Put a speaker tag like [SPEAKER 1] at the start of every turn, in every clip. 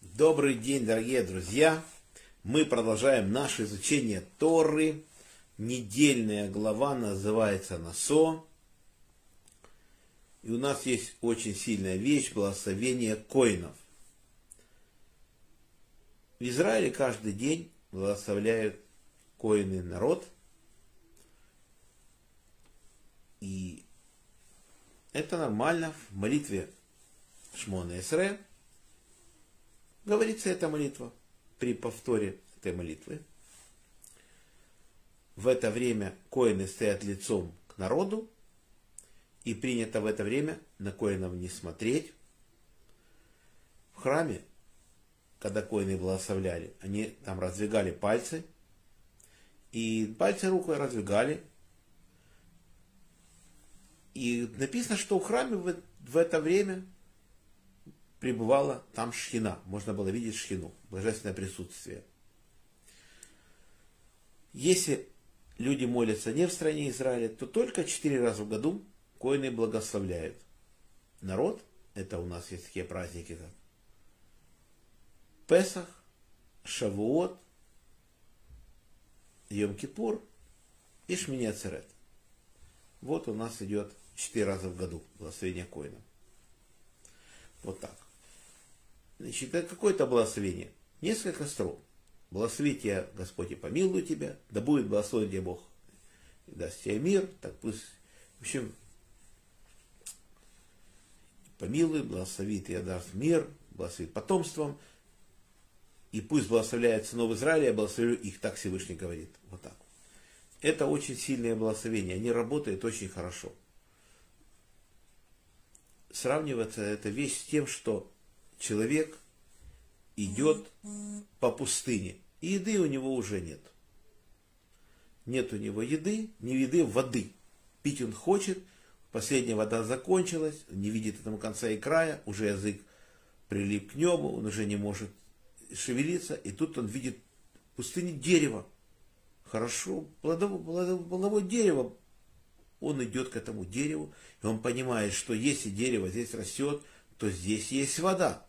[SPEAKER 1] Добрый день, дорогие друзья! Мы продолжаем наше изучение Торы. Недельная глава называется Насо. И у нас есть очень сильная вещь, благословение коинов. В Израиле каждый день благословляют коины народ. И это нормально в молитве Шмона Эсре. Говорится эта молитва при повторе этой молитвы. В это время коины стоят лицом к народу, и принято в это время на коинов не смотреть. В храме, когда коины благословляли, они там раздвигали пальцы, и пальцы рукой раздвигали. И написано, что в храме в, в это время пребывала там шхина. Можно было видеть шхину, божественное присутствие. Если люди молятся не в стране Израиля, то только четыре раза в году коины благословляют. Народ, это у нас есть такие праздники, как Песах, Шавуот, Йом-Кипур и Шминя Церет. Вот у нас идет четыре раза в году благословение коина. Вот так. Значит, это какое-то благословение. Несколько строк. Благослови тебя, Господь, и помилуй тебя, да будет благословен тебе Бог, и даст тебе мир, так пусть, в общем, помилуй, благослови тебя, даст мир, благословит потомством, и пусть благословляет сынов Израиля, я благословлю их, так Всевышний говорит. Вот так. Это очень сильное благословение, они работают очень хорошо. Сравнивается эта вещь с тем, что человек идет по пустыне, и еды у него уже нет. Нет у него еды, не еды, воды. Пить он хочет, последняя вода закончилась, не видит этому конца и края, уже язык прилип к небу, он уже не может шевелиться, и тут он видит в пустыне дерево. Хорошо, плодовое, плодовое дерево. Он идет к этому дереву, и он понимает, что если дерево здесь растет, то здесь есть вода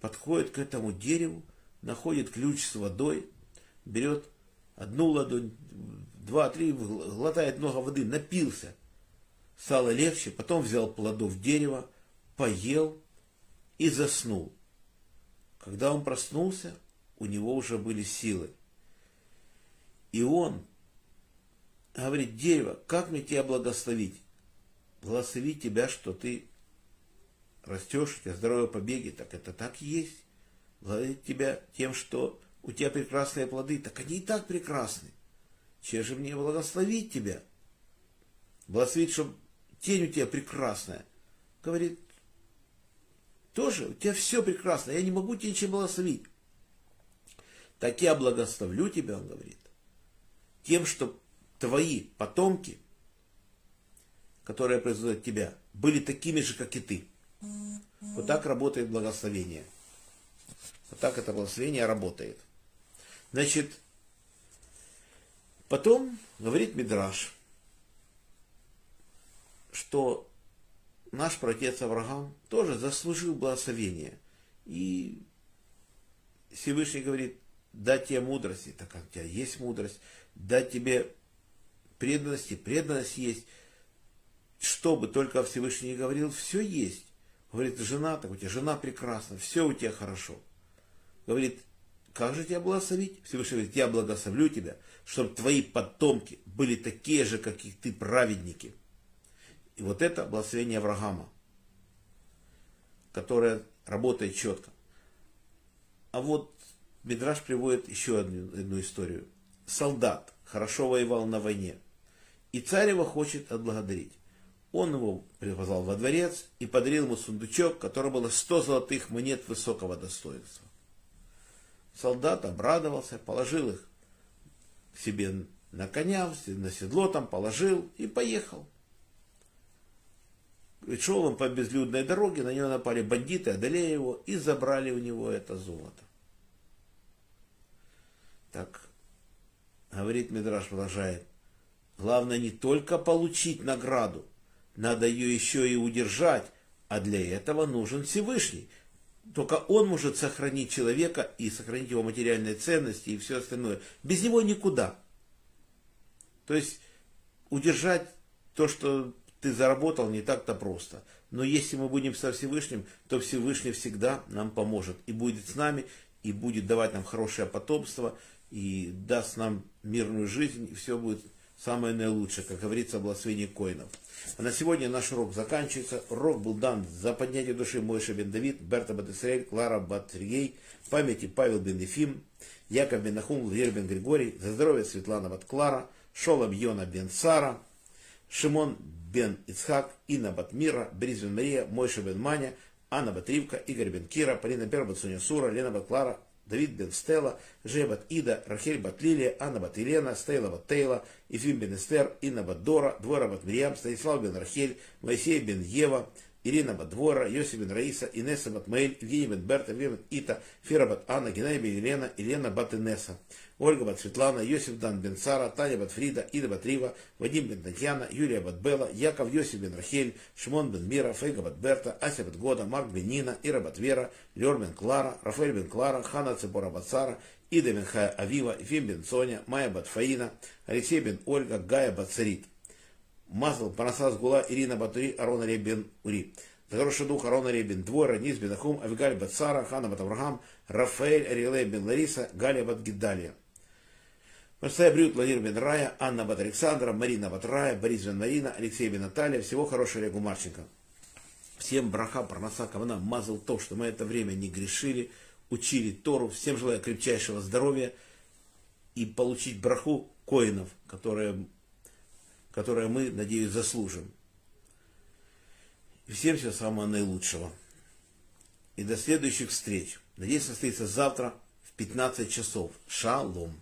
[SPEAKER 1] подходит к этому дереву, находит ключ с водой, берет одну ладонь, два, три, глотает много воды, напился. Стало легче, потом взял плодов дерева, поел и заснул. Когда он проснулся, у него уже были силы. И он говорит, дерево, как мне тебя благословить? Благословить тебя, что ты растешь, у тебя здоровые побеги, так это так и есть. Благодарить тебя тем, что у тебя прекрасные плоды, так они и так прекрасны. Чем же мне благословить тебя? Благословить, чтобы тень у тебя прекрасная. Говорит, тоже у тебя все прекрасно, я не могу тебе ничем благословить. Так я благословлю тебя, он говорит, тем, что твои потомки, которые производят тебя, были такими же, как и ты. Вот так работает благословение. Вот так это благословение работает. Значит, потом говорит Мидраш, что наш протец Авраам тоже заслужил благословение. И Всевышний говорит, дать тебе мудрости, так как у тебя есть мудрость, дать тебе преданности, преданность есть. Что бы только Всевышний говорил, все есть. Говорит, жена, так у тебя жена прекрасна, все у тебя хорошо. Говорит, как же тебя благословить? Всевышний говорит, я благословлю тебя, чтобы твои потомки были такие же, как и ты, праведники. И вот это благословение Авраама, которое работает четко. А вот Мидраш приводит еще одну, одну историю. Солдат хорошо воевал на войне, и царь его хочет отблагодарить. Он его позвал во дворец и подарил ему сундучок, который было сто золотых монет высокого достоинства. Солдат обрадовался, положил их себе на коня, на седло там положил и поехал. И шел он по безлюдной дороге, на него напали бандиты, одолели его и забрали у него это золото. Так, говорит Мидраш, продолжает, главное не только получить награду, надо ее еще и удержать, А для этого нужен Всевышний. Только он может сохранить человека и сохранить его материальные ценности и все остальное. Без него никуда. То есть удержать то, что ты заработал, не так-то просто. Но если мы будем со Всевышним, то Всевышний всегда нам поможет. И будет с нами, и будет давать нам хорошее потомство, и даст нам мирную жизнь, и все будет самое наилучшее, как говорится, благословение коинов. А на сегодня наш урок заканчивается. Урок был дан за поднятие души Мойша бен Давид, Берта бен Исраэль, Клара бат Сергей, памяти Павел бен Ефим, Яков бен Нахум, Владимир бен Григорий, за здоровье Светлана бат Клара, Шолом Йона бен Сара, Шимон бен Ицхак, Инна бат Мира, Борис бен Мария, Мойша бен Маня, Анна бат Ривка, Игорь бен Кира, Полина Пер бат Соня Сура, Лена бат Клара, Давид бен Стела, Жей бат Ида, Рахель бат Лилия, Анна бат Елена, Стейла бат Тейла, Ефим бен Эстер, Инна бат Дора, Двора бат Мирьям, Станислав бен Рахель, Моисей бен Ева, Ирина бат Двора, Раиса, Инесса бат Маэль, Евгений бен Берта, Евгений Ита, Фира бат Анна, Геннадий бен Елена, Елена бат Инесса. Ольга бат Светлана, Йосиф дан бен Таня бат Фрида, Ида бат Рива, Вадим бен Татьяна, Юлия бат Бела, Яков Йосиф бен Рахель, Шимон бен Мира, Фейга бат Берта, Ася бат Года, Марк бен Нина, Ира бат Вера, Лер бен Клара, Рафаэль бен Клара, Хана Цепора бат Сара, Ида бен Хая Авива, Ефим бен Соня, Майя бат Фаина, Алексей бен Ольга, Гая бат Сарит. Мазал, Парасас Гула, Ирина Батури, Арона бен Ури. За хороший дух Арона Ребин, двое, Низ бен Авигаль бат Сара, Хана бат Авраам, Рафаэль Арилей бен Лариса, Галя бат Гидалия. Марсая Брют, Владимир бен Рая, Анна бат Александра, Марина бат Рая, Борис бен Марина, Алексей бен Наталья. Всего хорошего Олегу Марченко. Всем браха, парноса, кавана, мазал то, что мы это время не грешили, учили Тору. Всем желаю крепчайшего здоровья и получить браху коинов, которые, которые мы, надеюсь, заслужим. Всем всего самого наилучшего. И до следующих встреч. Надеюсь, состоится завтра в 15 часов. Шалом.